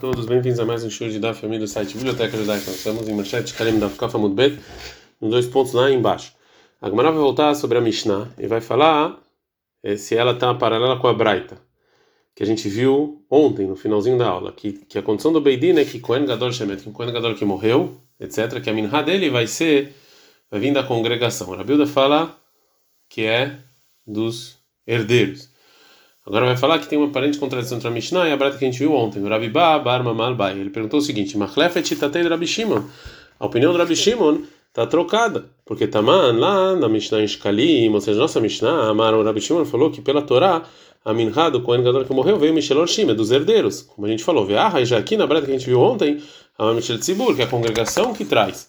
todos bem-vindos a mais um show de da família do site Biblioteca Judaica. Estamos em Manchete Kalim da Kafa Mudbet, nos dois pontos lá embaixo. A Gemara vai voltar sobre a Mishnah e vai falar eh, se ela está paralela com a Braita, que a gente viu ontem, no finalzinho da aula, que, que a condição do Beidin é que Kohen Gadol Shemet, que Kohen Gadol que morreu, etc., que a minha dele vai ser, vai vir da congregação. A Bilda fala que é dos herdeiros. Agora vai falar que tem uma aparente contradição entre a Mishnah e a Brata que a gente viu ontem. O Rabi Ba Bar Mamal Bai. Ele perguntou o seguinte: Machlefet Tatei do Rabi Shimon. A opinião do Rabi Shimon está trocada. Porque Taman, lá na Mishnah em Shkalim, ou seja, nossa Mishnah, Amar, o Rabi Shimon falou que pela Torá, a Minha do Kohen Gadol que morreu veio Michel Orshim, é dos herdeiros. Como a gente falou, Veah, e já aqui na Brata que a gente viu ontem, a Michel Tzibur, que é a congregação que traz.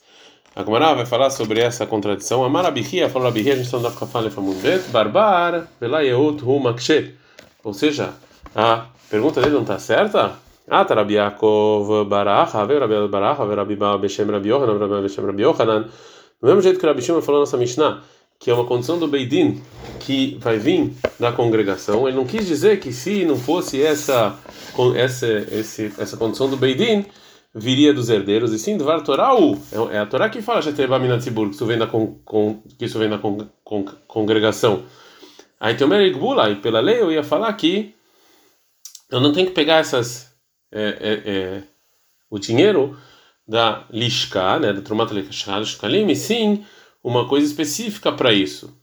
A Gemara vai falar sobre essa contradição. Amar Abihia, falou Abihia, a gente está andando com a fala em Barbar, Velayeut, Humakshet. Ou seja, a pergunta dele não está certa? Ah, tá Rabi Yaakov Baracha, veio Rabi Baracha, veio Rabi Beshem Rabi Yohanan, Rabi Beshem Rabi Yohanan. Do mesmo jeito que Rabi Shimon falou na nossa Mishnah, que é uma condição do Beidin que vai vir da congregação, ele não quis dizer que se não fosse essa essa esse, essa condição do Beidin, viria dos herdeiros, e sim do Var Torah, é a Torá que fala que isso vem da, con, con, que isso vem da con, congregação. Aí tem o Merigbula, e pela lei eu ia falar que eu não tenho que pegar essas é, é, é, o dinheiro da lishka, né, da trumata lishkalim, e sim uma coisa específica para isso.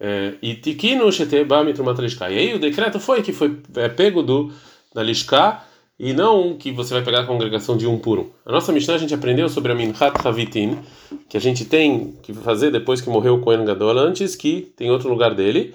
É, e tikino sheteba mitrumata lishka. E aí o decreto foi que foi é, pego do da lishka e não que você vai pegar a congregação de um por um. A nossa Mishnah a gente aprendeu sobre a Minchat Havitin, que a gente tem que fazer depois que morreu o Kohen Gadol, antes que tem outro lugar dele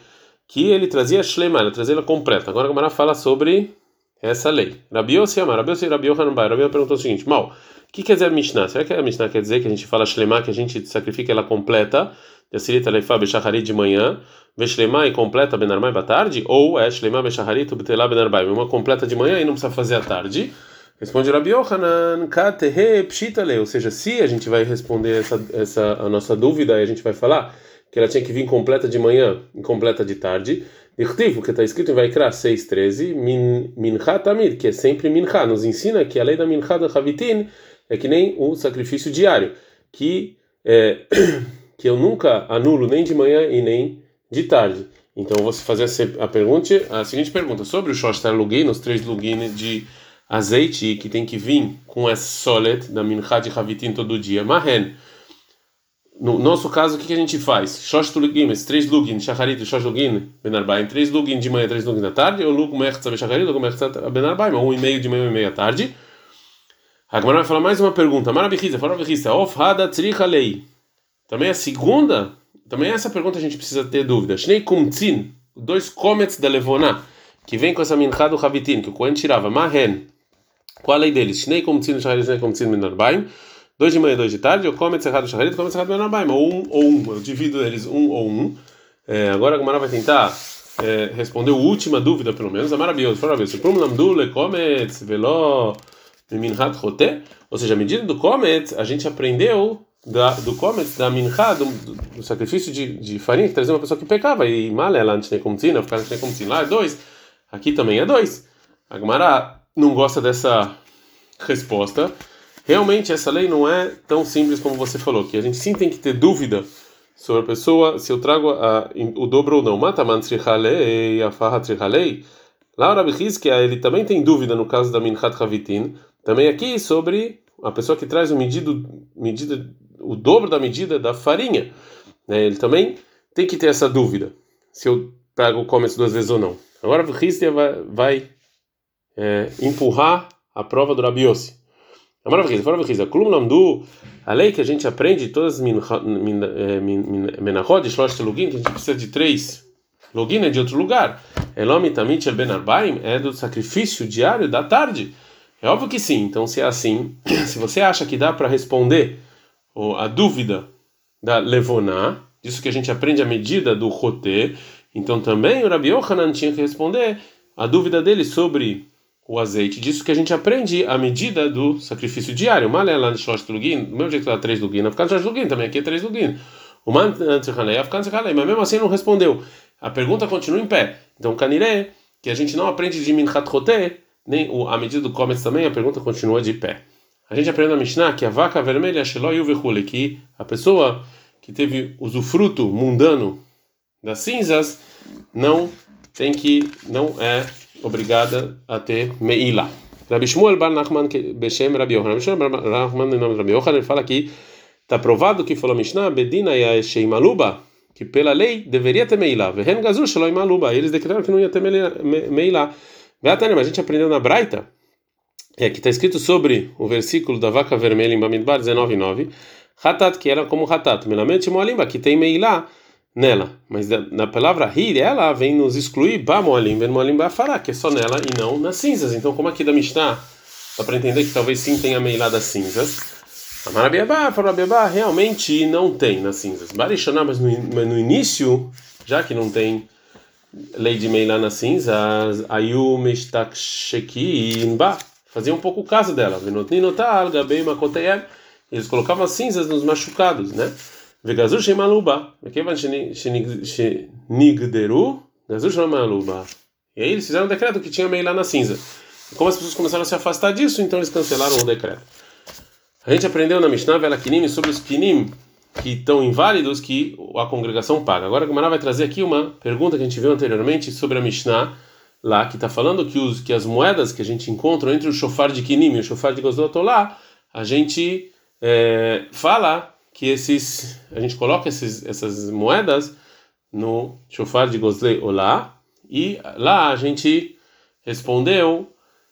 que ele trazia Shlema, ele trazia ela completa. Agora a Gamara fala sobre essa lei. Rabi Yossi Amar, Rabi Yossi Rabi Yohanan Bai. Rabi perguntou o seguinte, mal, o que quer dizer Mishnah? Será que a Mishnah quer dizer que a gente fala Shlema, que a gente sacrifica ela completa, Yassirita Leifa Bechaharit de manhã, Veshlema e completa Benarmai à tarde? Ou é Shlema Bechaharit Ubtelá Benarbai, uma completa de manhã e não precisa fazer à tarde? Responde Rabi Yohanan, Katehe Pshitale, ou seja, se a gente vai responder essa, essa a nossa dúvida a gente vai falar que ela tinha que vir completa de manhã e completa de tarde. Dirtivo, que está escrito em Vaikra 6.13, min, Tamid, que é sempre Mincha, nos ensina que a lei da Mincha da Havitin é que nem o sacrifício diário, que, é, que eu nunca anulo nem de manhã e nem de tarde. Então vou fazer a, pergunta, a seguinte pergunta, sobre o Shoshtar Lugin, os três Lugin de azeite que tem que vir com essa solet da Mincha de Havitin todo dia, Mahen, no nosso caso, o que, que a gente faz? Shosh esses três Lugin, Shacharit e Shosh Lugin, Benarbaim, três Lugin de manhã, três Lugin da tarde, ou Lug Mechza Shacharit, Lug Mechza Benarbaim, um e meio de manhã, um e meio à tarde. Agora vai falar mais uma pergunta. Marabichiza, Farabichiza, Of Hada Tzricha Lei. Também a segunda, também essa pergunta a gente precisa ter dúvida. Shnei Kumtzin, dois comets da Levoná, que vem com essa mincha do Havitin, que o Cohen tirava, Mahen. Qual a lei deles? Shnei Kumtzin, Shacharit, Shnei Kumtzin Benarbaim dois de manhã e dois de tarde, eu come cerrado shacharit, come cerrado benabaima, ou um ou um, eu divido eles um ou um. É, agora a Gumara vai tentar é, responder a última dúvida, pelo menos, é maravilhoso. Fala ver, se prum lamdule comet velo minhat rote, ou seja, a medida do comet, a gente aprendeu da, do comet, da minha, do, do, sacrifício de, de farinha, que trazia uma pessoa que pecava, e mal ela antes nem como tzina, ficar antes nem como tzina, lá é dois, aqui também é dois. A Gumara não gosta dessa resposta. Realmente essa lei não é tão simples como você falou, que a gente sim tem que ter dúvida sobre a pessoa se eu trago a, o dobro ou não. Mataman a farra trihalei. Lá o Rabi ele também tem dúvida no caso da Minchat Havitin, também aqui sobre a pessoa que traz o medido, medida, o dobro da medida da farinha. Né? Ele também tem que ter essa dúvida, se eu trago o começo duas vezes ou não. Agora o vai, vai é, empurrar a prova do Rabi Yossi. Klum Lamdu, a lei que a gente aprende, todas as eh, menachod, shlosh lugin, que a gente precisa de três login é de outro lugar. Elom tamit el ben arbaim é do sacrifício diário da tarde. É óbvio que sim. Então, se é assim, se você acha que dá para responder a dúvida da levoná, disso que a gente aprende a medida do roté, então também o Rabi Yohanan tinha que responder a dúvida dele sobre o azeite. Disso que a gente aprende a medida do sacrifício diário. Lá de Shlosh Lugin, do mesmo jeito que lá 3 Lugin, ficar Shlosh Lugin, também aqui é 3 Lugin. O Man mas mesmo assim não respondeu. A pergunta continua em pé. Então, Caniré, que a gente não aprende de Minchat Roté, nem o, a medida do Comets também, a pergunta continua de pé. A gente aprende na Mishnah que a vaca vermelha, que a pessoa que teve usufruto mundano das cinzas, não tem que, não é obrigada a ter meila. Rabi Shmuel Bar Nachman Beshem Rabi Yohanan. Rabi Shmuel Bar Nachman em nome de Rabi Yohanan, ele fala que está provado que falou Mishnah, Bedina ya Sheimaluba, que pela lei deveria ter meila. Vehen Gazur Shaloi Maluba. Eles decretaram que não ia ter meila. Mas a gente aprendeu na Braita, é, que está escrito sobre o versículo da vaca vermelha em Bamidbar 19:9, Hatat, que era como Hatat, Melamente Moalimba, que tem meila nela. Mas na palavra rir, ela vem nos excluir ba moalim, ben moalim ba fará, que é só nela e não nas cinzas. Então, como aqui da Mishnah, dá para entender que talvez sim tenha meilá das cinzas. A Marabiabá, Farabiabá, realmente não tem nas cinzas. Barishoná, mas no, início, já que não tem lei de meilá nas cinzas, ayu meshtakshekin ba, fazia um pouco caso dela. Venotninotal, gabei makoteyem, eles colocavam as cinzas nos machucados, né? וגזור שמלובה, וכיוון שנגדרו, גזור שמלובה. E aí eles fizeram um decreto que tinha meio lá na cinza. E como as pessoas começaram a se afastar disso, então eles cancelaram o decreto. A gente aprendeu na Mishnah Vela Kinim sobre os Kinim que estão inválidos que a congregação paga. Agora a Gemara vai trazer aqui uma pergunta que a gente viu anteriormente sobre a Mishnah lá, que está falando que, os, que as moedas que a gente encontra entre o shofar de Kinim e o shofar de Gosdotolá, a gente é, fala que esses a gente coloca esses, essas moedas no shofar de Gosley Olá e lá a gente respondeu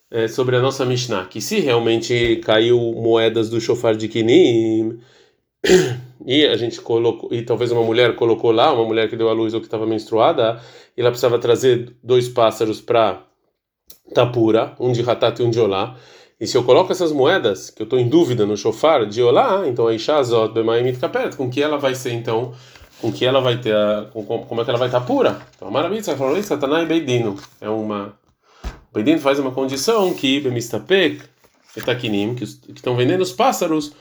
é, sobre a nossa Mishnah que se realmente caiu moedas do shofar de Kinim e a gente colocou e talvez uma mulher colocou lá uma mulher que deu à luz ou que estava menstruada e ela precisava trazer dois pássaros para Tapura um de Hatat e um de Olá e se eu coloco essas moedas, que eu estou em dúvida no shofar de Olá, então a Ishazot Bemaimit Kaperet, com que ela vai ser então, com que ela vai ter, a, com, como é que ela vai estar pura? Então a Marabitza falou isso, Satanás e Beidino. É uma. O Beidino faz uma condição que Bemistapek, Etakinim, que estão vendendo os pássaros,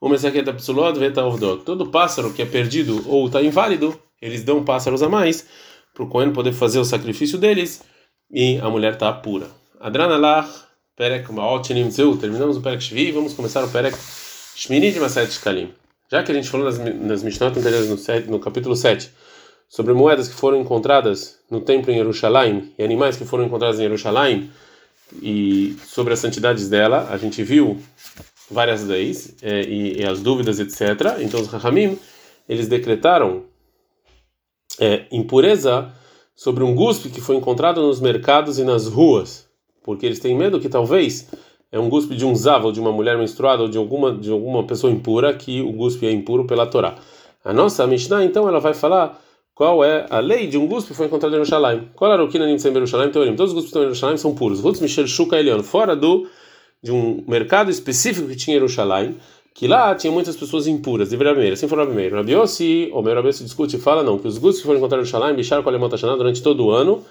o Mesaket Psulot Veta Ovdot. Todo pássaro que é perdido ou está inválido, eles dão pássaros a mais para o Cohen poder fazer o sacrifício deles e a mulher está pura. Adranalach. Perek Maot Zeu. Terminamos o Perek Shvi e vamos começar o Perek Shmini de Maset Shkalim. Já que a gente falou nas, nas Mishnot anteriores, no, no capítulo 7, sobre moedas que foram encontradas no templo em Jerusalém e animais que foram encontrados em Jerusalém e sobre as santidades dela, a gente viu várias leis é, e, e, as dúvidas, etc. Então os Rahamim, eles decretaram é, impureza sobre um guspe que foi encontrado nos mercados e nas ruas porque eles têm medo que talvez é um guspe de um zav ou de uma mulher menstruada ou de alguma de alguma pessoa impura que o guspe é impuro pela Torá. A nossa Mishnah então ela vai falar qual é a lei de um guspe que foi encontrado em Jerusalém. Qual era o que Nimtzem Jerusalém? Teorim. Todos os guspes que estão em Jerusalém são puros. Rutz Michel Shuka Elion, fora do de um mercado específico que tinha em Jerusalém, que lá tinha muitas pessoas impuras, de primeira, assim foi o primeiro. Rabi Yossi, o meu Rabi Yossi discute e fala não, que os guspes que foram encontrados em Jerusalém, Bishar Kolemot durante todo o ano,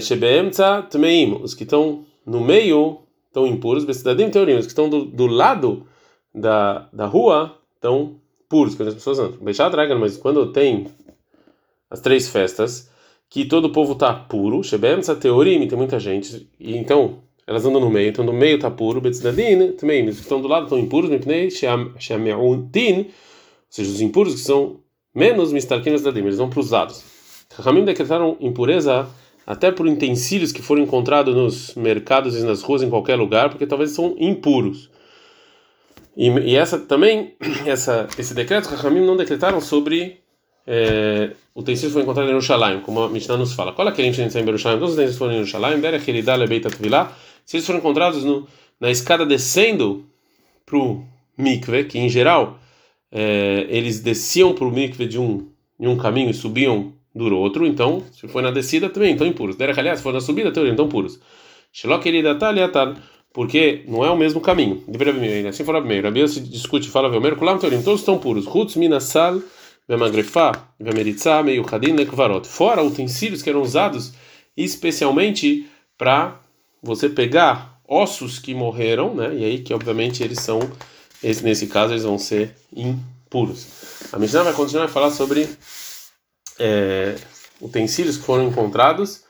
Shebeemtza Tmeim, os que estão no meio estão impuros, Bessidadim Teorim, os que estão do, do lado da, da rua estão puros, quando as pessoas andam. Beixar Dragon, mas quando tem as três festas, que todo o povo está puro, Shebeemtza Teorim, tem muita gente, e então elas andam no meio, então no meio está puro, Bessidadim também, os que estão do lado estão impuros, Mipnei Sheameutin, ou seja, os impuros que são menos Mistarkinas da eles vão para os lados. Ramim decretaram impureza até por utensílios que foram encontrados nos mercados e nas ruas em qualquer lugar, porque talvez são impuros. E, e essa também, essa, esse decreto, Rahamim não decretaram sobre é, utensílios que foram encontrados em Jerusalém, como a Mishnah nos fala. Qual é aquele utensílio em Jerusalém? Todos os utensílios foram em Jerusalém, se eles foram encontrados no, na escada descendo para o mikve, que em geral é, eles desciam para o mikve de um, de um caminho e subiam do outro, então, se for na descida, também estão impuros. Derech, aliás, se for na subida, também estão puros. Shelok tal porque não é o mesmo caminho. Assim for primeiro. Rabi se discute, fala, Velmer, Kulam Torim, todos estão puros. Rutz, Minasal, Vemagrefá, Vemeritzá, Meio Hadin, Lekvarot. Fora utensílios que eram usados especialmente para você pegar ossos que morreram, né? E aí que obviamente eles são, esse, nesse caso, eles vão ser impuros. A Mishnah vai continuar a falar sobre é, utensílios que foram encontrados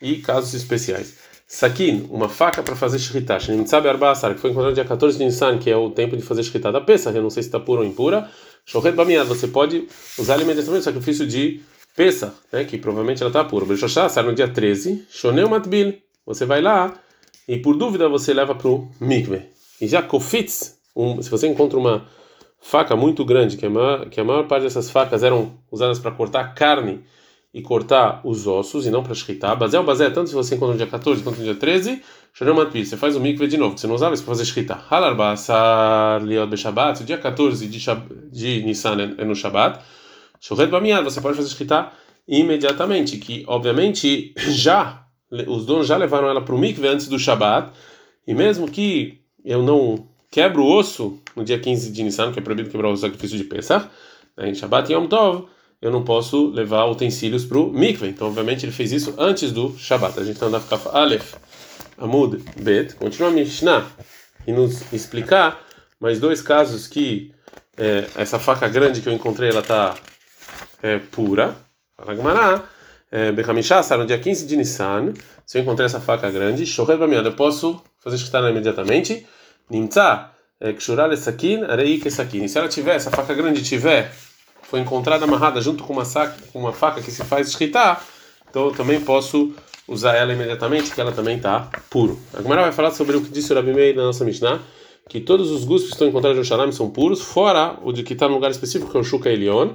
e casos especiais. Sakin, uma faca para fazer shritá. Shnimtzabe Arbasar, que foi encontrado dia 14 de Nissan, que é o tempo de fazer shritá da peça. Eu não sei se está pura ou impura. Shohet Bamiad, você pode usar imediatamente o sacrifício de peça, né, que provavelmente ela está pura. Brishoshá, sai no dia 13. Shoneu Matbil, você vai lá e por dúvida você leva para o mikve. E já kofitz, um, se você encontra uma faca muito grande, que a maior, que a maior parte dessas facas eram usadas para cortar carne e cortar os ossos e não para shritar. Bazel, bazel, tanto se você encontra no dia 14 quanto no dia 13, Matpi, você faz o mikve de novo, que você não usava isso para fazer shritar. Halar basar liot beshabat, o dia 14 de, de Nissan é no Shabbat. Shohet bamiad, você pode fazer shritar imediatamente, que obviamente já, os donos já levaram ela para o mikve antes do Shabbat, e mesmo que eu não quebro o osso no dia 15 de Nissan, que é proibido quebrar o sacrifício de Pesach, em Shabbat e Yom Tov, eu não posso levar utensílios para o mikve. Então, obviamente, ele fez isso antes do Shabbat. A gente está andando a Aleph, Amud, Bet. Continua a Mishnah e nos explicar mais dois casos que é, essa faca grande que eu encontrei, ela está é, pura. Fala Gmará. É, Bechamishá, no dia 15 de Nissan, se eu encontrei essa faca grande, Shohet Bamiad, eu posso fazer escutar imediatamente. Nimtza, Kshurale Sakin, Arei Kesakin. Se ela tiver, essa faca grande tiver foi encontrada amarrada junto com uma, saca, com uma faca que se faz escritar, então eu também posso usar ela imediatamente, que ela também está puro. A Gemara vai falar sobre o que disse o Rabi Meir na nossa Mishnah, que todos os gustos que estão encontrados no Shalam são puros, fora o de que está no lugar específico, que é o Shuka Elion,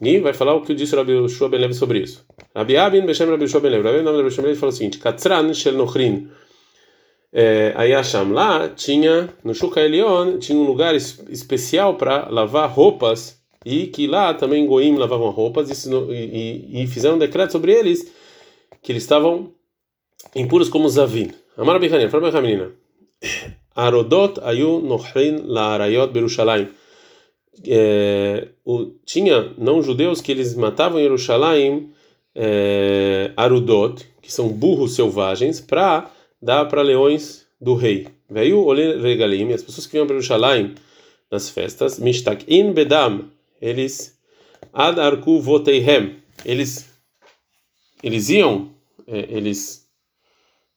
e vai falar o que disse o Rabi Shua Ben Levi sobre isso. Rabi Abin Beshem Rabi Shua Ben Levi. Rabi Abin Beshem Levi falou o seguinte, Katzran Shel Nochrin, é, Ayasham, lá tinha, no Shuka Elion, tinha um lugar especial para lavar roupas e que lá também Goim lavavam roupas e, e, e, fizeram um decreto sobre eles que eles estavam impuros como Zavin. Amar Bichanin, fala a menina. Arodot ayu nochrin la arayot Berushalayim. É, tinha não judeus que eles matavam em Jerusalém é, arudot, que são burros selvagens, para dar para leões do rei. Veio o regalim, as pessoas que vinham para Jerusalém nas festas, mishtak in bedam, eles adarku voteihem, eles eles iam, é, eles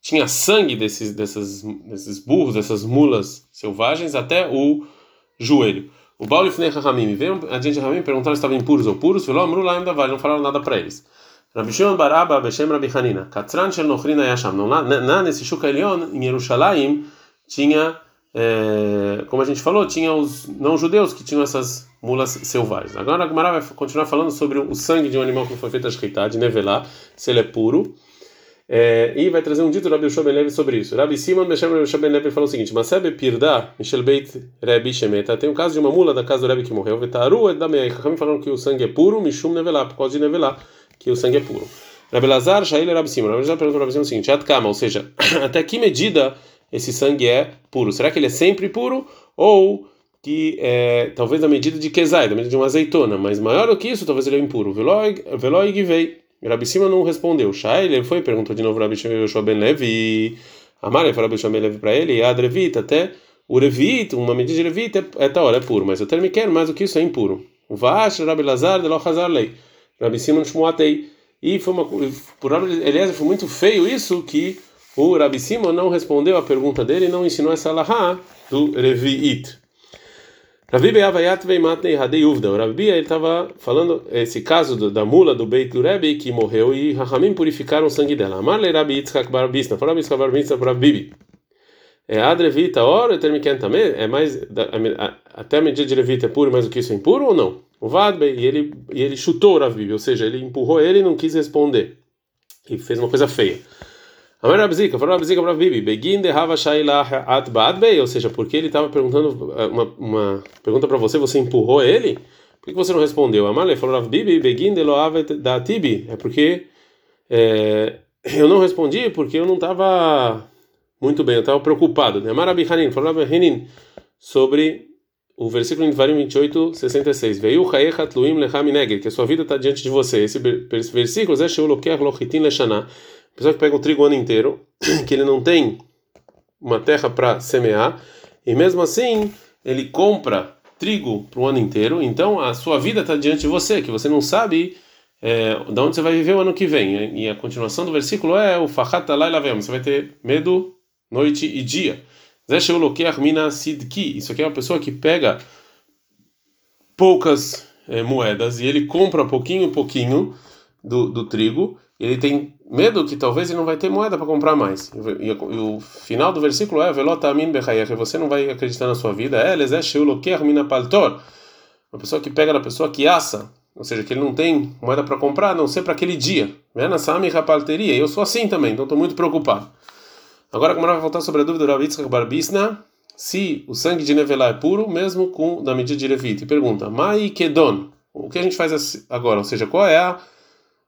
tinha sangue desses dessas desses burros, dessas mulas selvagens até o joelho. O Baal Lifnei Rahamim veio a gente Rahamim perguntaram se estavam impuros ou puros, falou Amru Laim Davar, não falaram nada para eles. Rabi Shimon Baraba Beshem Rabi Hanina, Katzran Shel Nochrina Yasham, não lá nesse Shuka Elion, em Jerusalém, tinha é, como a gente falou, tinha os não-judeus que tinham essas mulas selvagens. Agora a Gemara vai continuar falando sobre o sangue de um animal que foi feito a shkita, de nevelar, se ele é puro. É, e vai trazer um dito do Rabi Shua Ben sobre isso. Rabi Simon Beshem Rabi Shua Ben Levi falou o seguinte: Masebe Pirda, Michel Beit Rebi Shemeta. Tem um caso de uma mula da casa do Rebi que morreu. Vetaru da Meia. falando que o sangue é puro, Mishum Nevelar, por causa de nevelar, que o sangue é puro. Rabi Lazar, Shail Rabi Simon. Rabi Lazar perguntou para Rabi Simon o seguinte: Atkama, ou seja, até que medida esse sangue é puro? Será que ele é sempre puro? Ou que é, talvez a medida de Kezai, da medida de uma azeitona, mas maior do que isso, talvez ele é impuro. Veloi Givei. Rabi Sima não respondeu. Shai, ele foi, perguntou de novo Rabi Shua Ben Levi. Amar, ele falou Rabi Shua Ben Levi para ele, Adrevita, até o Revit, uma medida de Revit é, é tal, é puro, mas termo quer mais do que isso é impuro. Vash, Rabi Lazar, de Hazar Lei. Rabi Simon Shmuatei. E foi uma, por Eliezer foi muito feio isso que o Rabi Simon não respondeu a pergunta dele e não ensinou essa lahá do Revi'it. Rabi Beavayat Veimatnei Hadei Uvda. O Rabi ele estava falando esse caso do, da mula do Beit Rebbe que morreu e Rahamim purificaram o sangue dela. Amarle Rabi Yitzhak Barbista. Falou Rabi Yitzhak Barbista para Bibi. É Adrevita, ora, Termiken também, é mais, até a medida de Levita é puro, mas o que isso é impuro ou não? O Vadbe, e ele, e ele chutou o Rabi, ou seja, ele empurrou ele e não quis responder. E fez uma coisa feia. Amar Rabzika, falou Rabzika para Bibi, Begin de Hava Shailah At Badbei, ou seja, porque ele estava perguntando eh, uma, uma pergunta para você, você empurrou ele? Por que você não respondeu? Amar falou Rav Bibi, Begin de Loavet da Tibi, é porque é, eu não respondi porque eu não estava muito bem, eu estava preocupado. Amar Rabi Hanin, falou Rabi Hanin, sobre o versículo em Devarim 28, 66. Veio Chaechat Luim Lecham que a sua vida está diante de você. Esse, versículo é Sheuloker Lochitin Leshana pessoa que pega o trigo o ano inteiro, que ele não tem uma terra para semear, e mesmo assim ele compra trigo para o ano inteiro, então a sua vida está diante de você, que você não sabe é, da onde você vai viver o ano que vem. E a continuação do versículo é o Lavem, você vai ter medo noite e dia. Isso aqui é uma pessoa que pega poucas é, moedas e ele compra pouquinho pouquinho do, do trigo. Ele tem medo que talvez ele não vai ter moeda para comprar mais. E, o final do versículo é você não vai acreditar na sua vida. É Uma pessoa que pega da pessoa que assa ou seja, que ele não tem moeda para comprar, a não ser para aquele dia. Na Sami Rapalteria. Eu sou assim também, então estou muito preocupado. Agora, como vai voltar sobre a dúvida do Ravitzka Barbisna, se o sangue de Nevelá é puro, mesmo com da medida de Levite. E pergunta, Mai Kedon, o que a gente faz agora? Ou seja, qual é a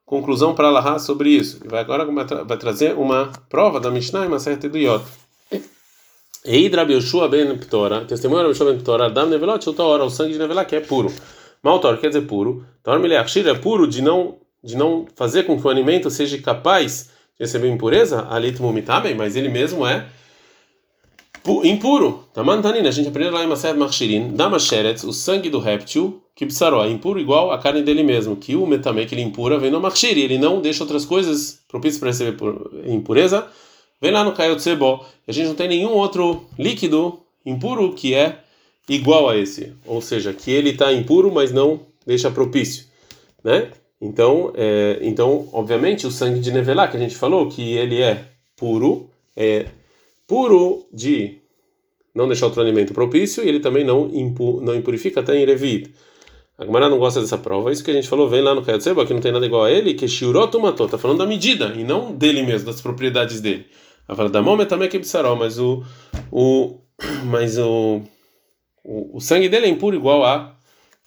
conclusão para Allah sobre isso? E vai agora vai trazer uma prova da Mishnah e uma certa do Yot. Eidra Yoshua ben Ptora, testemunha Yoshua ben Ptora, Adam Nevelot, hora o sangue de Nevelá que é puro. Maltor quer dizer puro. Torme é puro de não de não fazer com que o alimento seja capaz de receber impureza, alit mumitame, mas ele mesmo é impuro. Tamantanina, a gente aprende lá em Maset Machirin, Damasheretz, o sangue do réptil, que psaró, é impuro igual a carne dele mesmo, que o metame que ele impura vem no Machiri, ele não deixa outras coisas propícias para receber impureza. Vem lá no Kayotsebo, a gente não tem nenhum outro líquido impuro que é igual a esse, ou seja, que ele está impuro, mas não deixa propício, né? Então, é, então, obviamente, o sangue de Nevelá que a gente falou que ele é puro, é puro de não deixar outro alimento propício e ele também não impu, não impurifica até em Revit. A Gemara não gosta dessa prova. Isso que a gente falou, vem lá no Kayatseba, que não tem nada igual a ele, que Shiuroto matou. Está falando da medida e não dele mesmo, das propriedades dele. Ela fala da mão também que mas o o mas o o, o sangue dele é impuro igual a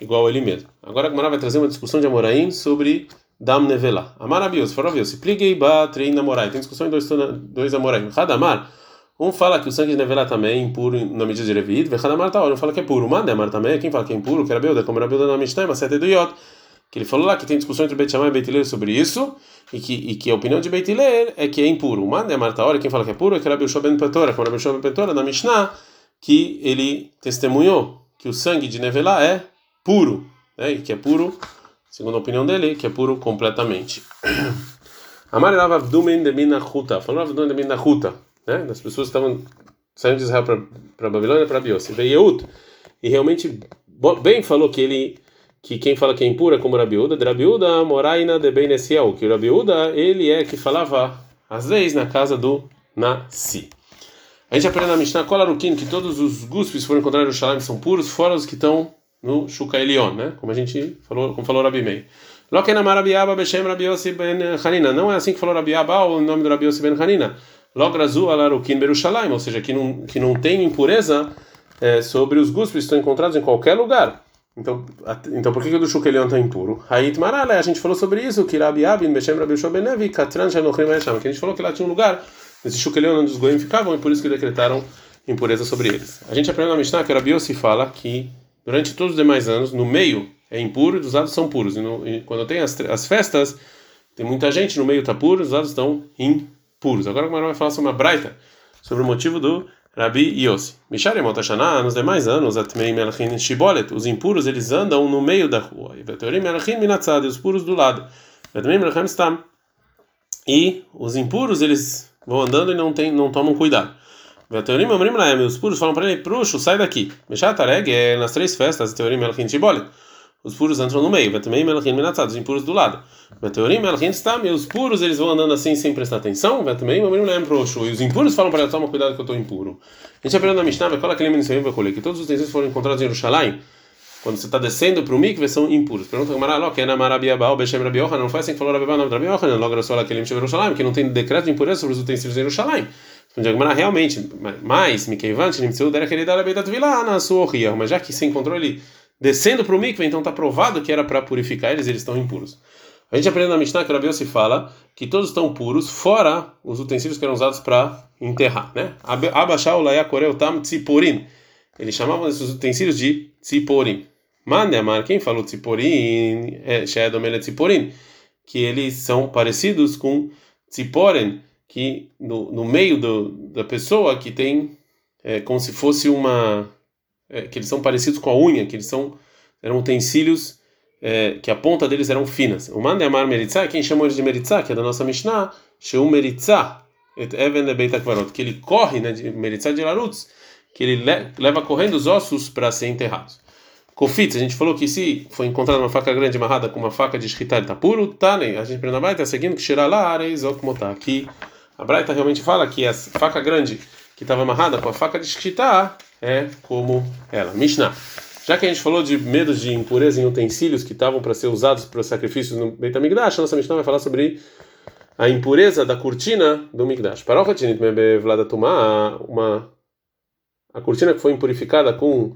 igual ele mesmo. Agora a Gemara vai trazer uma discussão de Amoraim sobre Dam Nevelá. Amarabios, farabios, se pliguei ba trein namorai. Tem discussão em dois, dois Amoraim. Hadamar, um fala que o sangue de Nevelá também é impuro na medida de Revid, Hadamar tá, um fala que é puro. Mandemar também, quem fala que é impuro, que era Beuda, como era Beuda na Mishnah, mas do Yot. Que ele falou lá que tem discussão entre Beit Shammai e Beit sobre isso, e que, e que a opinião de Beit é que é impuro. Mandemar tá, quem fala que é puro, é que era Beushua ben Petora, como era Beushua ben Petora na Mishnah, que ele testemunhou que o sangue de Nevelá é puro, né? Que é puro, segundo a opinião dele, que é puro completamente. Amar Rav Abdumen de Minachuta, falou Rav Abdumen de Minachuta, né? As pessoas estavam saindo de Israel para Babilônia para Biose, veio e realmente bem falou que ele que quem fala que é impuro é como Rabiúda, de Moraina de Benesiel, que o Rabiúda ele é que falava às vezes na casa do Nasi. A gente aprende na Mishnah Kolarukin que todos os guspes foram encontrados no Shalim são puros, fora os que estão no Shuka Elion, né? Como a gente falou, como falou Rabi Mei. Lokenamar Rabiaba Beshem Rabiossi Ben Hanina. Não é assim que falou Rabiaba o nome do Rabiossi Ben Hanina. Lograzu Alarukin Berushalayim, ou seja, que não, que não tem impureza é, sobre os guspes que estão encontrados em qualquer lugar. Então, então por que, que o do Shukelion está impuro? Hait Marale, a gente falou sobre isso, que Rabiabin Rabiosha Benevi, Katran Shanochrim que a gente falou que lá tinha um lugar Nesse Shukelion onde os Goim ficavam e por isso que decretaram impureza sobre eles. A gente aprende na Mishnah que Rabi se fala que durante todos os demais anos, no meio é impuro e dos lados são puros. E, no, e quando tem as, as, festas, tem muita gente, no meio está puro, os lados estão impuros. Agora o Marão vai falar sobre uma braita, sobre o motivo do Rabi Yossi. Mishari Motashaná, nos demais anos, os impuros eles andam no meio da rua. E os puros do lado. E os impuros eles vão andando e não, tem, não tomam cuidado. Os puros falam para ele, Pruxo, sai daqui. Meshatareg é nas três festas, teoria Melchin Tibolet. Os puros entram no meio, também Melchin Minatzad, os impuros do lado. Teoria Melchin está, os puros eles vão andando assim sem prestar atenção, também Pruxo. E os impuros falam para ele, toma cuidado que eu estou impuro. A gente aprende na Mishnah, qual aquele menino que todos os utensílios foram encontrados em Jerusalém quando você está descendo para o mikve, são impuros. Pergunta Gamara, lo que é na Marabiabal, Beshem Rabi Yohanan, não foi assim que falou Rabi Yohanan, Rabi Yohanan, logo só aquele Mishem Jerusalém, que não tem decreto de impureza sobre os utensílios em Jerusalém. Responde Gamara, realmente, mas, Mikevante, Nimseu, Dera querida Arabeita Tvilá, na sua mas já que se encontrou ele descendo para o mikve, então está provado que era para purificar eles, eles estão impuros. A gente aprende na Mishnah que Rabi se fala que todos estão puros, fora os utensílios que eram usados para enterrar, né? Abachau, Laia, Koreu, Tam, Tziporin. Eles chamavam esses utensílios de Tziporin. Mandemar, quem falou Tziporim, é Shedomele Tziporim, que eles são parecidos com Tziporen, que no, no meio do, da pessoa que tem é, como se fosse uma. É, que eles são parecidos com a unha, que eles são eram utensílios é, que a ponta deles eram finas. O Mandemar Meritzá, quem chamou ele de Meritzá, que é da nossa Mishnah, Sheu Meritzá, que ele corre, né, de Meritzá de Larutz, que ele leva correndo os ossos para ser enterrados. Kofitz, a gente falou que se foi encontrada uma faca grande amarrada com uma faca de escritar tá puro, tá, né? A gente aprende na Braita seguindo que cheira lá, areis, como tá. Aqui a Braita realmente fala que a faca grande que estava amarrada com a faca de escritar é como ela. Mishnah. Já que a gente falou de medos de impureza em utensílios que estavam para ser usados para sacrifícios no Beit HaMikdash, a nossa Mishnah vai falar sobre a impureza da cortina do Mikdash. Parochatinit Vladatumá, uma a cortina que foi impurificada com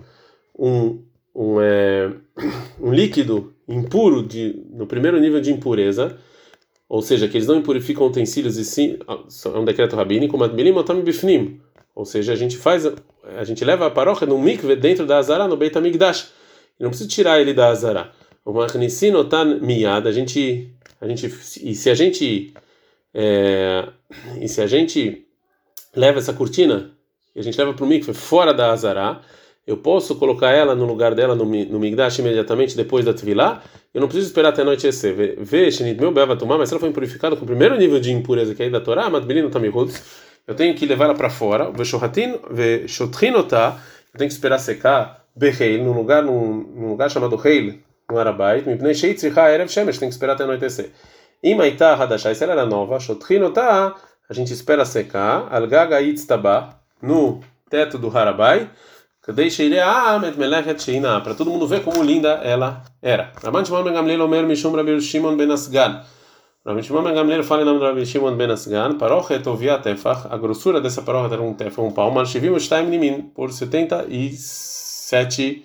um, um, é, um líquido impuro de, no primeiro nível de impureza, ou seja, que eles não impurificam utensílios e sim é um decreto rabínico, ou seja, a gente faz a gente leva a paróquia no mikve dentro da azara no Beit HaMikdash. Não precisa tirar ele da azara. O Machnisinotan miyad, a gente a gente e se a gente é, e se a gente leva essa cortina e a gente leva para o mikve fora da azara, eu posso colocar ela no lugar dela no, no Migdash imediatamente depois da Tvilá, eu não preciso esperar até anoitecer. Vê, Shinit meu beva tomar, mas se ela foi purificada com o primeiro nível de impureza que é da Torá, Madbelino Tamirutz, eu tenho que levar ela para fora, Veshotrinotá, eu tenho que esperar secar, Beheil, num lugar, num, num lugar chamado Heil, no Arabait, Mipnei Sheitzricha Erev Shemesh, tem que esperar até anoitecer. Imaitá Hadashai, se ela era nova, Shotrinotá, a gente espera secar, Algaga Itztabá, no teto do Harabai, para todo mundo ver como linda ela era. Rabban Shimon ben Gamliel Omer Mishum Rabbi Shimon ben Asgan. Rabbi Shimon ben Gamliel fala em nome do Rabbi Shimon ben Asgan, Parochet Ovia Tefach, a grossura dessa parochet era um tefach, um palmo, Al-Shivim Shtaim Nimin, por 77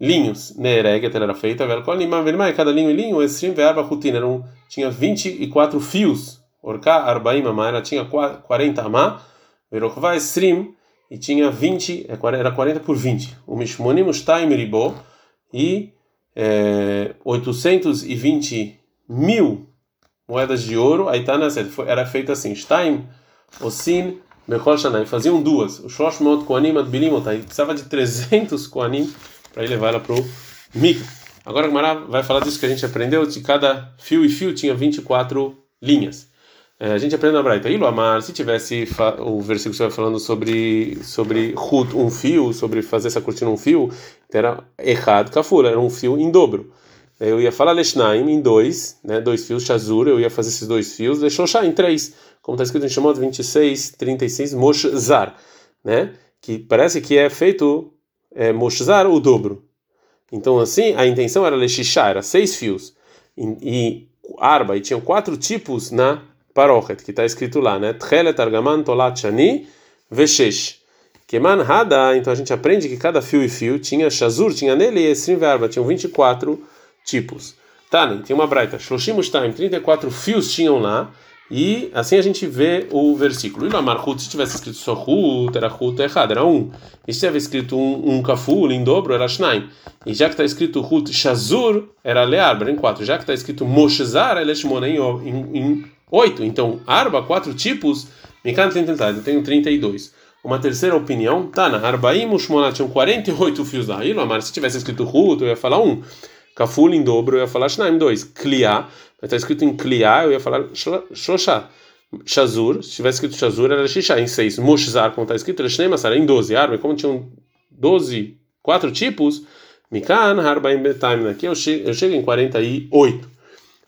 linhos. Nereget ela era feita, velho, Kol Nimam Velmai, cada linho e linho, Esrim Ve'arba Rutin, eram, tinha 24 fios. Orká Arbaim Amá, ela tinha 40 Amá, Verochva Esrim, e tinha 20, é, era 40 por 20. O Mishmonim Shtaim Ribó e é, 820 mil moedas de ouro. Aí tá na era feito assim: Shtaim, Osin, Mechol Shanai. Faziam duas. O Shoshmot Koanim Adbilimot. Aí precisava de 300 Koanim para levar ela pro Mik. Agora a Gemara vai falar disso que a gente aprendeu: de cada fio e fio tinha 24 linhas. É, a gente aprende na Braita. Ilo Amar, se tivesse o versículo que falando sobre sobre um fio, sobre fazer essa cortina um fio, era errado, kafur, era um fio em dobro. Eu ia falar Leshnaim em dois, né, dois fios, Shazur, eu ia fazer esses dois fios, deixou em três, como está escrito em Shemot 26, 36, Moshzar, né, que parece que é feito é, Moshzar o dobro. Então, assim, a intenção era Leshishá, era seis fios, e, e Arba, e tinham quatro tipos na parochet, que está escrito lá, né? Tchelet argaman tolat shani veshesh. Keman hada, então a gente aprende que cada fio e fio tinha shazur, tinha nele esrim verba, tinham 24 tipos. Tani, tem uma braita, shloshim time, 34 fios tinham lá, e assim a gente vê o versículo. E no Amarhut, se tivesse escrito só Hut, era Hut errado, era um. E se tivesse escrito um, um kaful em dobro, era Shnaim. E já que está escrito Hut Shazur, era Lear, em quatro. Já que está escrito Moshezar, ele é Shimon em, em oito. Então, arba, quatro tipos, Mikan eu tenho 32. Uma terceira opinião, tá na Arbaim Mushmonat tinham 48 fios da Ilo, Amar, se tivesse escrito Hut, eu ia falar um. Kaful em dobro, eu ia falar Shnaim, dois. Kliá, mas está escrito em Kliá, eu ia falar Shoshá. Shazur, se tivesse escrito Shazur, era Shishá em seis. Moshzar, como está escrito, Shneim Asar em 12. Arba, como tinham 12, quatro tipos, Mikan, Harbaim Betaim, aqui eu chego em 48.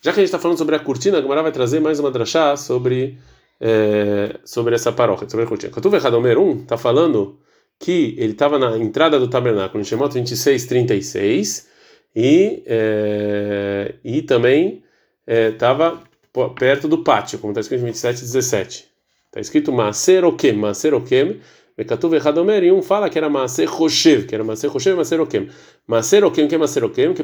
Já que a gente está falando sobre a cortina, a Gemara vai trazer mais uma drachá sobre, é, sobre essa paróquia, sobre a cortina. Katuv Hadomer 1 está falando que ele estava na entrada do tabernáculo, em Shemot 26, 36, e, é, e também estava é, perto do pátio, como está escrito em 27, 17. Está escrito Maaser Okem, Maaser Okem, um fala que era Roshev, que era e Maaser Okem. Maaser Okem, que é Maaser Okem,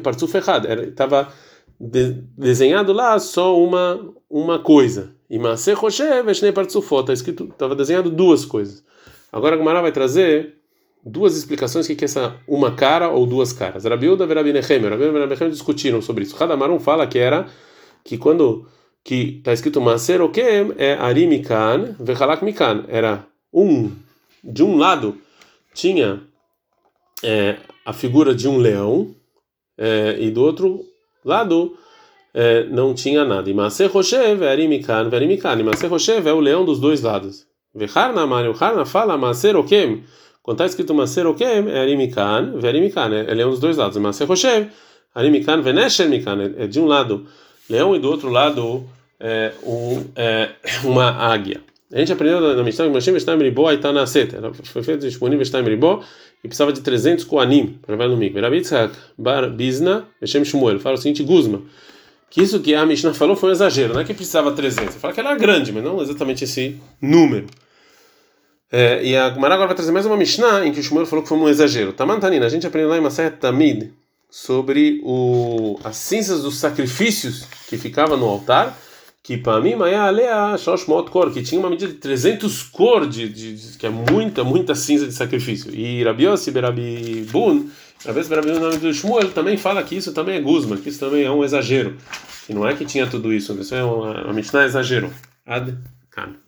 que de, desenhado lá só uma uma coisa. E Maser Roshev Eshnei Partsufot, está escrito, estava desenhado duas coisas. Agora a Gemara vai trazer duas explicações que é essa uma cara ou duas caras. Rabiuda e Rabi Nehemia, Rabi Nehemia discutiram sobre isso. Hadamarum fala que era que quando que está escrito Maser Okem é Arimikan Vechalak Mikan, era um de um lado tinha é, a figura de um leão é, e do outro lado é, não tinha nada. E Maser Roshev, Erimikan, Verimikan. E Maser Roshev é o leão dos dois lados. Vecharna, Mário Harna fala Maser Okem. Quando está escrito Maser Okem, é Erimikan, Verimikan. É leão dos dois lados. Maser Roshev, Erimikan, Venesher Mikan. É de um lado leão e do outro lado é, um, é, uma águia. A gente aprendeu na Mishnah que Moshe Mishnah Meribó Aitá na seta. Foi feito disponível Mishnah Meribó e precisava de 300 koanim para levar no mikve. Rabi Tzak Bar Bizna Meshem Shmuel fala o seguinte, Guzma, que isso que a Mishnah falou foi um exagero, não é que precisava 300. Fala que era grande, mas não exatamente esse número. É, e a Gemara agora vai trazer mais uma Mishnah em que o Shmuel falou que foi um exagero. Tamantanina, a gente aprendeu lá em Maseret Tamid sobre o, as cinzas dos sacrifícios que ficava no altar que para mim alea shoshmot cor que tinha uma medida de 300 cor de, de, de, que é muita muita cinza de sacrifício. E Rabi Yossi Berabi Bun Rabi Yossi Berabi nome do Shmuel também fala que isso também é guzma que isso também é um exagero. E não é que tinha tudo isso isso é uma, uma exagero. Ad kan